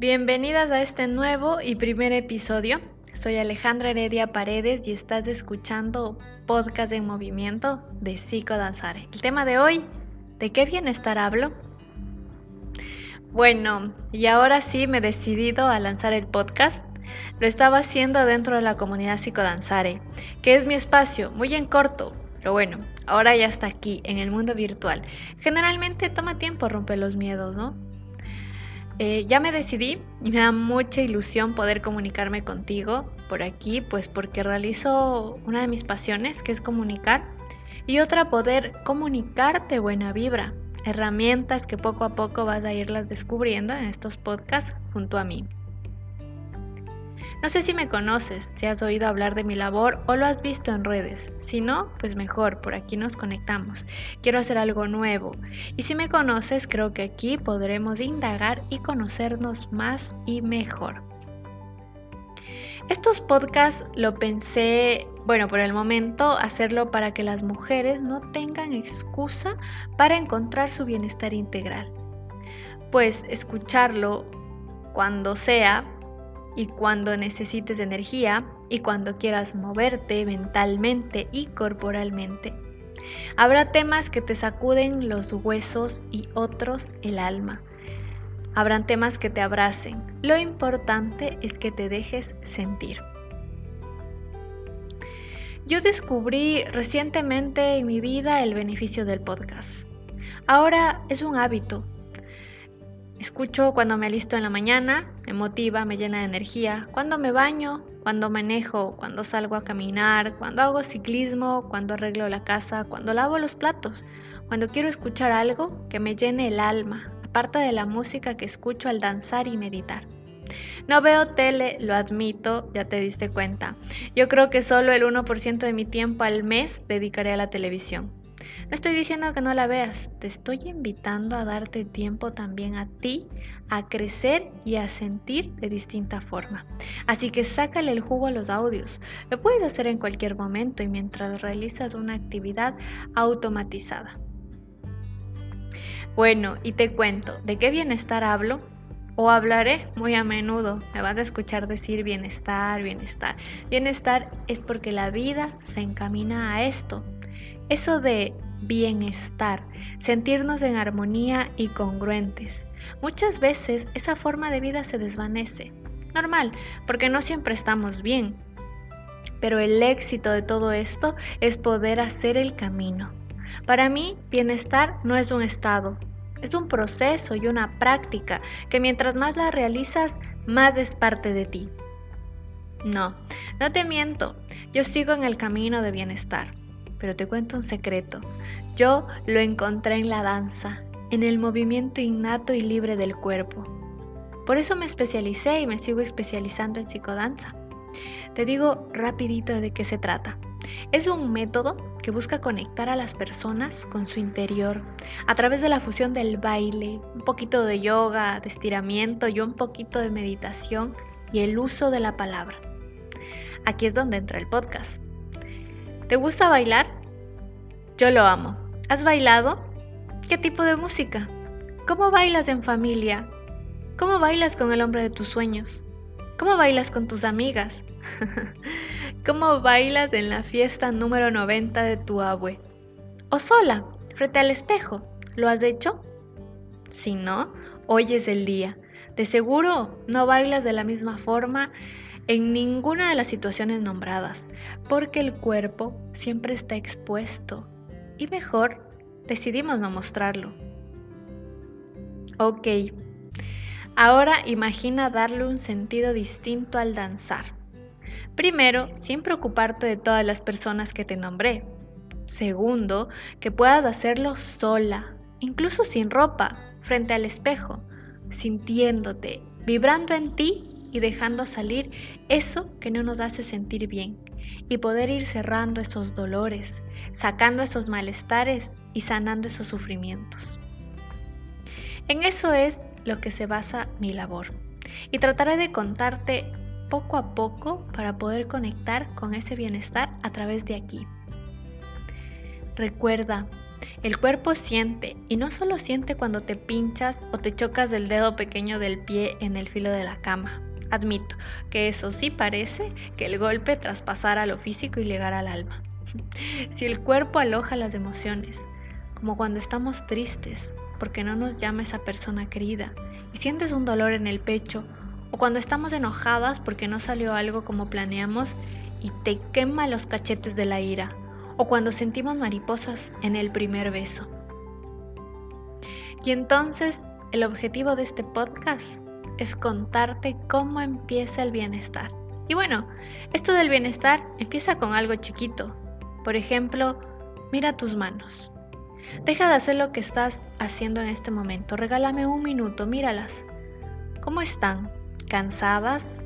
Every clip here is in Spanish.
Bienvenidas a este nuevo y primer episodio. Soy Alejandra Heredia Paredes y estás escuchando Podcast en Movimiento de Psicodanzare. El tema de hoy, ¿de qué bienestar hablo? Bueno, y ahora sí me he decidido a lanzar el podcast. Lo estaba haciendo dentro de la comunidad Psicodanzare, que es mi espacio, muy en corto, pero bueno, ahora ya está aquí, en el mundo virtual. Generalmente toma tiempo romper los miedos, ¿no? Eh, ya me decidí y me da mucha ilusión poder comunicarme contigo por aquí, pues porque realizo una de mis pasiones, que es comunicar, y otra poder comunicarte buena vibra, herramientas que poco a poco vas a irlas descubriendo en estos podcasts junto a mí. No sé si me conoces, si has oído hablar de mi labor o lo has visto en redes. Si no, pues mejor, por aquí nos conectamos. Quiero hacer algo nuevo. Y si me conoces, creo que aquí podremos indagar y conocernos más y mejor. Estos podcasts lo pensé, bueno, por el momento, hacerlo para que las mujeres no tengan excusa para encontrar su bienestar integral. Pues escucharlo cuando sea y cuando necesites energía y cuando quieras moverte mentalmente y corporalmente. Habrá temas que te sacuden los huesos y otros el alma. Habrán temas que te abracen. Lo importante es que te dejes sentir. Yo descubrí recientemente en mi vida el beneficio del podcast. Ahora es un hábito, Escucho cuando me alisto en la mañana, me motiva, me llena de energía, cuando me baño, cuando manejo, cuando salgo a caminar, cuando hago ciclismo, cuando arreglo la casa, cuando lavo los platos, cuando quiero escuchar algo que me llene el alma, aparte de la música que escucho al danzar y meditar. No veo tele, lo admito, ya te diste cuenta. Yo creo que solo el 1% de mi tiempo al mes dedicaré a la televisión. No estoy diciendo que no la veas, te estoy invitando a darte tiempo también a ti, a crecer y a sentir de distinta forma. Así que sácale el jugo a los audios. Lo puedes hacer en cualquier momento y mientras realizas una actividad automatizada. Bueno, y te cuento, ¿de qué bienestar hablo? O hablaré muy a menudo. Me vas a escuchar decir bienestar, bienestar. Bienestar es porque la vida se encamina a esto. Eso de bienestar, sentirnos en armonía y congruentes. Muchas veces esa forma de vida se desvanece. Normal, porque no siempre estamos bien. Pero el éxito de todo esto es poder hacer el camino. Para mí, bienestar no es un estado, es un proceso y una práctica que mientras más la realizas, más es parte de ti. No, no te miento, yo sigo en el camino de bienestar. Pero te cuento un secreto. Yo lo encontré en la danza, en el movimiento innato y libre del cuerpo. Por eso me especialicé y me sigo especializando en psicodanza. Te digo rapidito de qué se trata. Es un método que busca conectar a las personas con su interior a través de la fusión del baile, un poquito de yoga, de estiramiento y un poquito de meditación y el uso de la palabra. Aquí es donde entra el podcast. ¿Te gusta bailar? Yo lo amo. ¿Has bailado? ¿Qué tipo de música? ¿Cómo bailas en familia? ¿Cómo bailas con el hombre de tus sueños? ¿Cómo bailas con tus amigas? ¿Cómo bailas en la fiesta número 90 de tu abue? ¿O sola, frente al espejo? ¿Lo has hecho? Si no, hoy es el día. De seguro no bailas de la misma forma en ninguna de las situaciones nombradas, porque el cuerpo siempre está expuesto y mejor decidimos no mostrarlo. Ok, ahora imagina darle un sentido distinto al danzar. Primero, sin preocuparte de todas las personas que te nombré. Segundo, que puedas hacerlo sola, incluso sin ropa, frente al espejo, sintiéndote, vibrando en ti y dejando salir eso que no nos hace sentir bien y poder ir cerrando esos dolores, sacando esos malestares y sanando esos sufrimientos. En eso es lo que se basa mi labor y trataré de contarte poco a poco para poder conectar con ese bienestar a través de aquí. Recuerda, El cuerpo siente, y no solo siente cuando te pinchas o te chocas del dedo pequeño del pie en el filo de la cama. Admito que eso sí parece que el golpe traspasara lo físico y llegara al alma. Si el cuerpo aloja las emociones, como cuando estamos tristes porque no nos llama esa persona querida y sientes un dolor en el pecho, o cuando estamos enojadas porque no salió algo como planeamos y te quema los cachetes de la ira, o cuando sentimos mariposas en el primer beso. Y entonces el objetivo de este podcast es contarte cómo empieza el bienestar. Y bueno, esto del bienestar empieza con algo chiquito. Por ejemplo, mira tus manos. Deja de hacer lo que estás haciendo en este momento. Regálame un minuto, míralas. ¿Cómo están? ¿Cansadas?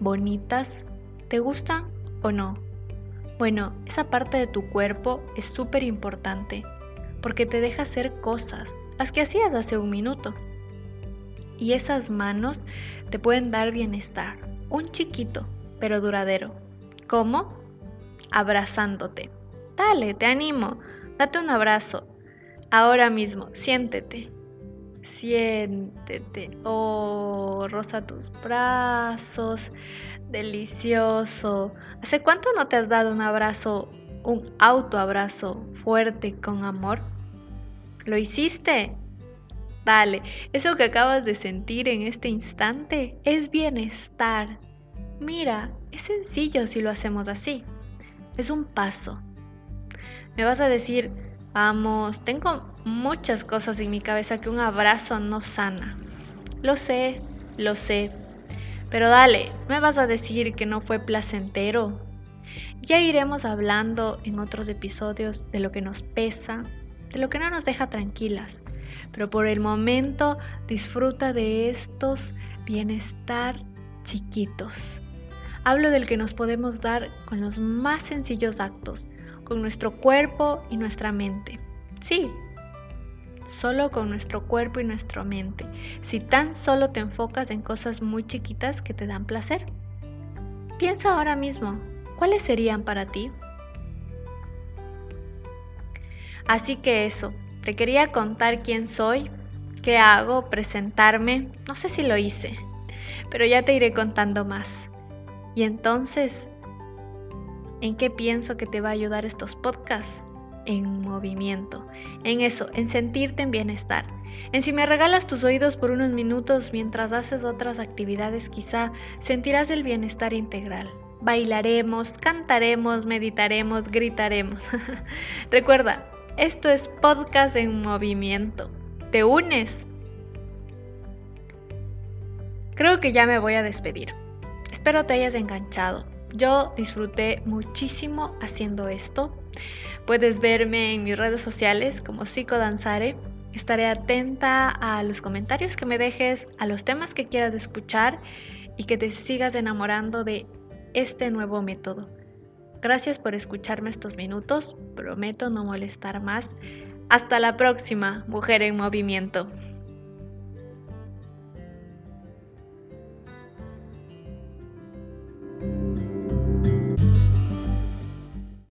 ¿Bonitas? ¿Te gustan o no? Bueno, esa parte de tu cuerpo es súper importante porque te deja hacer cosas, las que hacías hace un minuto. Y esas manos te pueden dar bienestar, un chiquito, pero duradero. ¿Cómo? Abrazándote. Dale, te animo. Date un abrazo. Ahora mismo, siéntete. Siéntete. Oh, rosa tus brazos. Delicioso. ¿Hace cuánto no te has dado un abrazo, un autoabrazo fuerte con amor? ¿Lo hiciste? Dale, eso que acabas de sentir en este instante es bienestar. Mira, es sencillo si lo hacemos así. Es un paso. Me vas a decir, Vamos, tengo muchas cosas en mi cabeza que un abrazo no sana. Lo sé, lo sé. Pero dale, me vas a decir que no fue placentero. Ya iremos hablando en otros episodios de lo que nos pesa, de lo que no nos deja tranquilas. Pero por el momento disfruta de estos bienestar chiquitos. Hablo del que nos podemos dar con los más sencillos actos, con nuestro cuerpo y nuestra mente. Sí, solo con nuestro cuerpo y nuestra mente, si tan solo te enfocas en cosas muy chiquitas que te dan placer. Piensa ahora mismo, ¿cuáles serían para ti? Así que eso, te quería contar quién soy, qué hago, presentarme, no sé si lo hice, pero ya te iré contando más. Y entonces ¿En qué pienso que te va a ayudar estos podcasts? En movimiento, en eso, en sentirte en bienestar. En si me regalas tus oídos por unos minutos mientras haces otras actividades, quizá sentirás el bienestar integral. Bailaremos, cantaremos, meditaremos, gritaremos. Recuerda, esto es podcast en movimiento. ¿Te unes? Creo que ya me voy a despedir. Espero te hayas enganchado. Yo disfruté muchísimo haciendo esto. Puedes verme en mis redes sociales como Psicodanzare. Estaré atenta a los comentarios que me dejes, a los temas que quieras escuchar y que te sigas enamorando de este nuevo método. Gracias por escucharme estos minutos. Prometo no molestar más. Hasta la próxima, mujer en movimiento.